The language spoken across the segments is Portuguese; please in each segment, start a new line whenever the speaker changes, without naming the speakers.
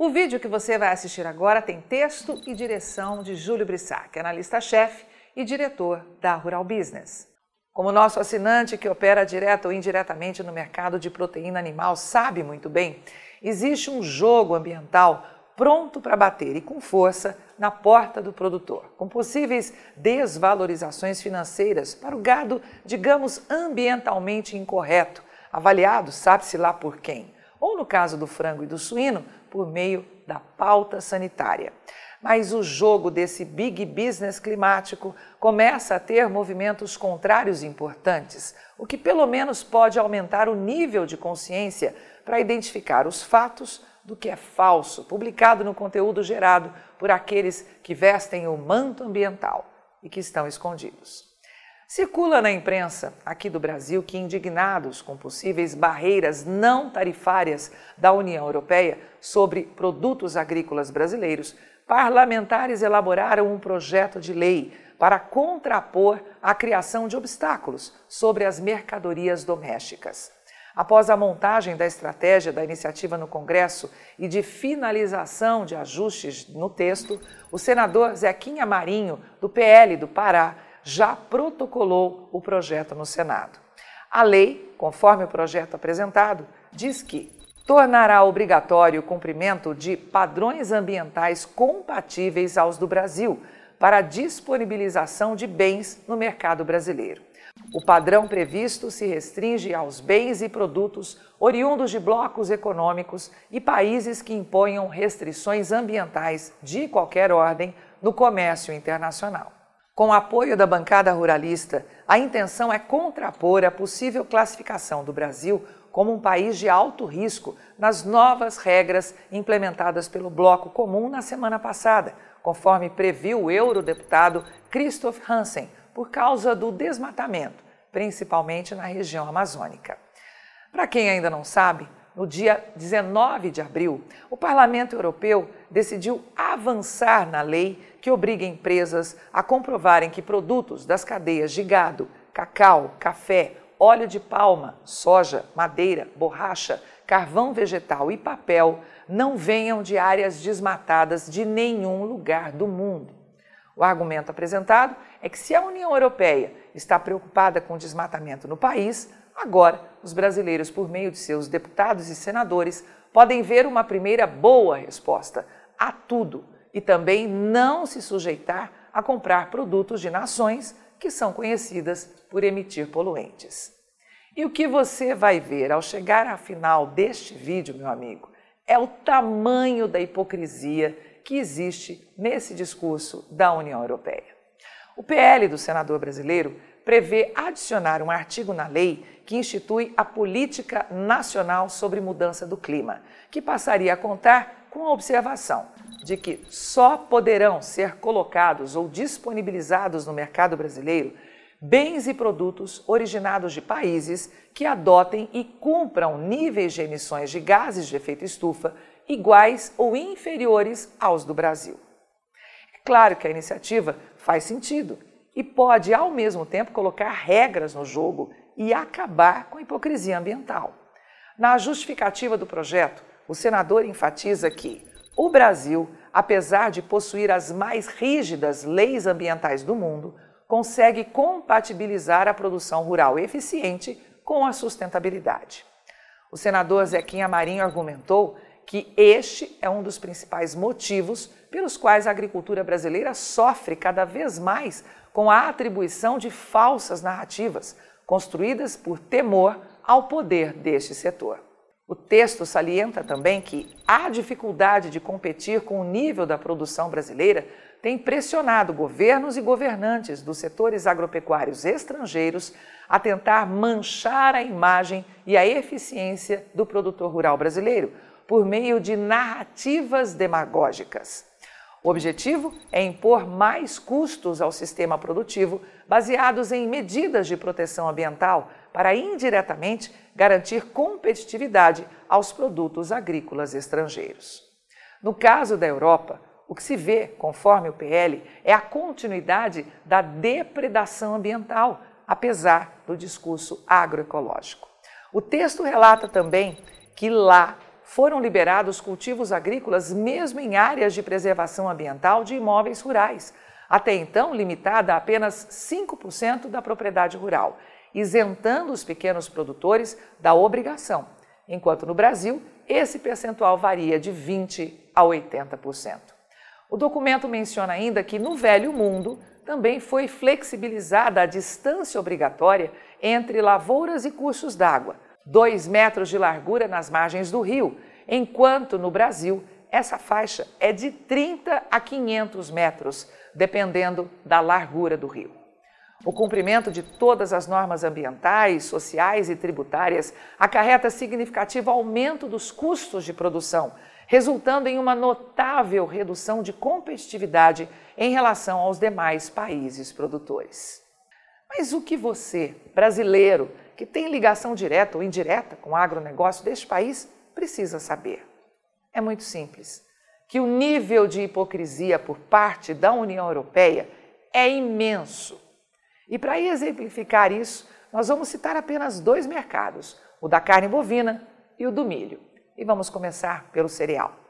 O vídeo que você vai assistir agora tem texto e direção de Júlio Brissac, analista-chefe e diretor da Rural Business. Como nosso assinante que opera direto ou indiretamente no mercado de proteína animal sabe muito bem, existe um jogo ambiental pronto para bater e com força na porta do produtor, com possíveis desvalorizações financeiras para o gado, digamos, ambientalmente incorreto, avaliado sabe-se lá por quem, ou no caso do frango e do suíno, por meio da pauta sanitária. Mas o jogo desse big business climático começa a ter movimentos contrários importantes, o que pelo menos pode aumentar o nível de consciência para identificar os fatos do que é falso, publicado no conteúdo gerado por aqueles que vestem o manto ambiental e que estão escondidos. Circula na imprensa aqui do Brasil que, indignados com possíveis barreiras não tarifárias da União Europeia sobre produtos agrícolas brasileiros, parlamentares elaboraram um projeto de lei para contrapor a criação de obstáculos sobre as mercadorias domésticas. Após a montagem da estratégia da iniciativa no Congresso e de finalização de ajustes no texto, o senador Zequinha Marinho, do PL do Pará, já protocolou o projeto no Senado. A lei, conforme o projeto apresentado, diz que tornará obrigatório o cumprimento de padrões ambientais compatíveis aos do Brasil para a disponibilização de bens no mercado brasileiro. O padrão previsto se restringe aos bens e produtos oriundos de blocos econômicos e países que imponham restrições ambientais de qualquer ordem no comércio internacional. Com o apoio da bancada ruralista, a intenção é contrapor a possível classificação do Brasil como um país de alto risco nas novas regras implementadas pelo Bloco Comum na semana passada, conforme previu o eurodeputado Christoph Hansen, por causa do desmatamento, principalmente na região amazônica. Para quem ainda não sabe, no dia 19 de abril, o Parlamento Europeu decidiu avançar na lei que obriga empresas a comprovarem que produtos das cadeias de gado, cacau, café, óleo de palma, soja, madeira, borracha, carvão vegetal e papel não venham de áreas desmatadas de nenhum lugar do mundo. O argumento apresentado é que se a União Europeia está preocupada com o desmatamento no país, agora os brasileiros, por meio de seus deputados e senadores, podem ver uma primeira boa resposta a tudo e também não se sujeitar a comprar produtos de nações que são conhecidas por emitir poluentes. E o que você vai ver ao chegar à final deste vídeo, meu amigo, é o tamanho da hipocrisia que existe nesse discurso da União Europeia. O PL do senador brasileiro prevê adicionar um artigo na lei que institui a Política Nacional sobre Mudança do Clima, que passaria a contar com a observação de que só poderão ser colocados ou disponibilizados no mercado brasileiro bens e produtos originados de países que adotem e cumpram níveis de emissões de gases de efeito estufa iguais ou inferiores aos do Brasil. É claro que a iniciativa faz sentido e pode, ao mesmo tempo, colocar regras no jogo e acabar com a hipocrisia ambiental. Na justificativa do projeto, o senador enfatiza que o Brasil, apesar de possuir as mais rígidas leis ambientais do mundo, consegue compatibilizar a produção rural eficiente com a sustentabilidade. O senador Zequinha Marinho argumentou que este é um dos principais motivos pelos quais a agricultura brasileira sofre cada vez mais com a atribuição de falsas narrativas, construídas por temor ao poder deste setor. O texto salienta também que a dificuldade de competir com o nível da produção brasileira tem pressionado governos e governantes dos setores agropecuários estrangeiros a tentar manchar a imagem e a eficiência do produtor rural brasileiro, por meio de narrativas demagógicas. O objetivo é impor mais custos ao sistema produtivo baseados em medidas de proteção ambiental para indiretamente garantir competitividade aos produtos agrícolas estrangeiros. No caso da Europa, o que se vê, conforme o PL, é a continuidade da depredação ambiental, apesar do discurso agroecológico. O texto relata também que lá foram liberados cultivos agrícolas mesmo em áreas de preservação ambiental de imóveis rurais, até então limitada a apenas 5% da propriedade rural, isentando os pequenos produtores da obrigação, enquanto no Brasil esse percentual varia de 20% a 80%. O documento menciona ainda que no Velho Mundo também foi flexibilizada a distância obrigatória entre lavouras e cursos d'água, 2 metros de largura nas margens do rio, enquanto no Brasil essa faixa é de 30 a 500 metros, dependendo da largura do rio. O cumprimento de todas as normas ambientais, sociais e tributárias acarreta significativo aumento dos custos de produção, resultando em uma notável redução de competitividade em relação aos demais países produtores. Mas o que você, brasileiro, que tem ligação direta ou indireta com o agronegócio deste país, precisa saber? É muito simples. Que o nível de hipocrisia por parte da União Europeia é imenso. E para exemplificar isso, nós vamos citar apenas dois mercados, o da carne bovina e o do milho. E vamos começar pelo cereal.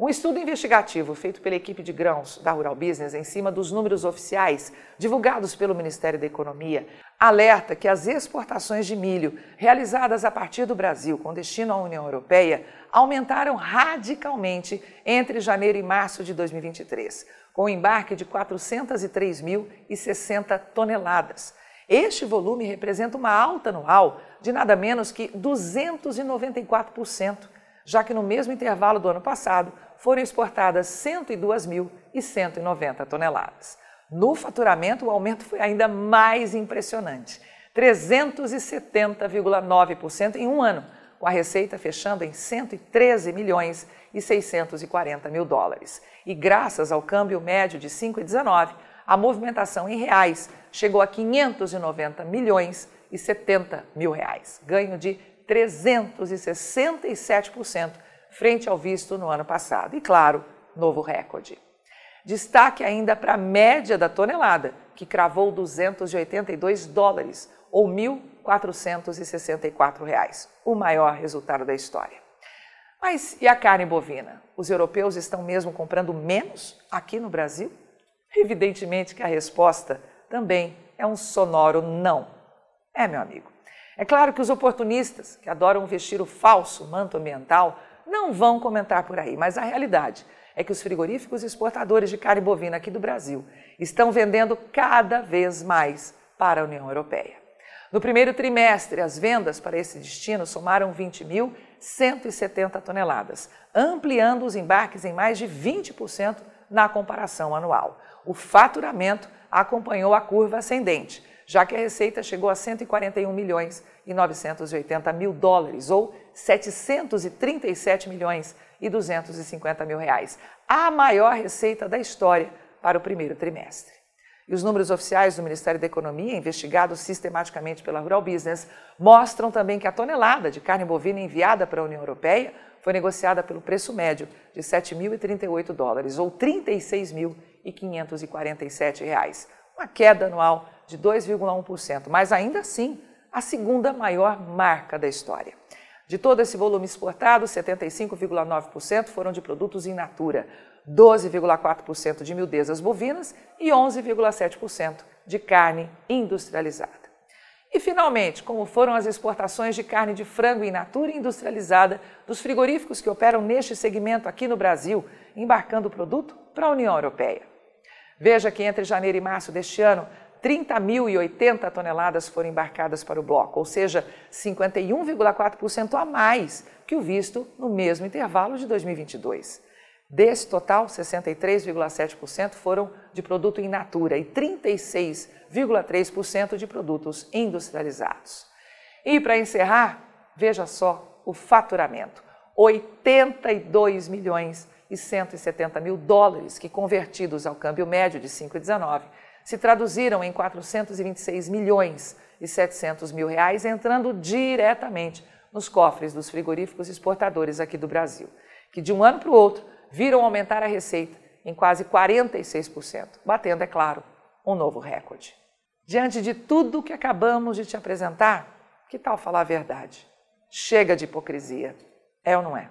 Um estudo investigativo feito pela equipe de grãos da Rural Business em cima dos números oficiais divulgados pelo Ministério da Economia alerta que as exportações de milho realizadas a partir do Brasil com destino à União Europeia aumentaram radicalmente entre janeiro e março de 2023, com um embarque de 403.060 toneladas. Este volume representa uma alta anual de nada menos que 294% já que no mesmo intervalo do ano passado foram exportadas 102.190 toneladas. No faturamento, o aumento foi ainda mais impressionante, 370,9% em um ano, com a receita fechando em 113 milhões e 640 mil dólares. E graças ao câmbio médio de 5,19, a movimentação em reais chegou a 590 milhões e 70 mil reais, ganho de 367% frente ao visto no ano passado. E, claro, novo recorde. Destaque ainda para a média da tonelada, que cravou 282 dólares, ou 1.464 reais, o maior resultado da história. Mas e a carne bovina? Os europeus estão mesmo comprando menos aqui no Brasil? Evidentemente que a resposta também é um sonoro não. É, meu amigo. É claro que os oportunistas, que adoram vestir o falso manto ambiental, não vão comentar por aí, mas a realidade é que os frigoríficos exportadores de carne bovina aqui do Brasil estão vendendo cada vez mais para a União Europeia. No primeiro trimestre, as vendas para esse destino somaram 20.170 toneladas, ampliando os embarques em mais de 20% na comparação anual. O faturamento acompanhou a curva ascendente, já que a receita chegou a 141 milhões e 980 mil dólares, ou 737 milhões e 250 mil reais, a maior receita da história para o primeiro trimestre. E os números oficiais do Ministério da Economia, investigados sistematicamente pela Rural Business, mostram também que a tonelada de carne bovina enviada para a União Europeia foi negociada pelo preço médio de 7.038 dólares, ou 36.547 reais, uma queda anual de 2,1%, mas ainda assim a segunda maior marca da história. De todo esse volume exportado, 75,9% foram de produtos in natura, 12,4% de miudezas bovinas e 11,7% de carne industrializada. E, finalmente, como foram as exportações de carne de frango in natura industrializada dos frigoríficos que operam neste segmento aqui no Brasil, embarcando o produto para a União Europeia. Veja que entre janeiro e março deste ano, 30.080 toneladas foram embarcadas para o bloco, ou seja, 51,4% a mais que o visto no mesmo intervalo de 2022. Desse total, 63,7% foram de produto in natura e 36,3% de produtos industrializados. E para encerrar, veja só o faturamento: 82 milhões e 170 mil dólares, que convertidos ao câmbio médio de 5,19, se traduziram em 426 milhões e 700 mil reais, entrando diretamente nos cofres dos frigoríficos exportadores aqui do Brasil, que de um ano para o outro viram aumentar a receita em quase 46%, batendo, é claro, um novo recorde. Diante de tudo que acabamos de te apresentar, que tal falar a verdade? Chega de hipocrisia, é ou não é?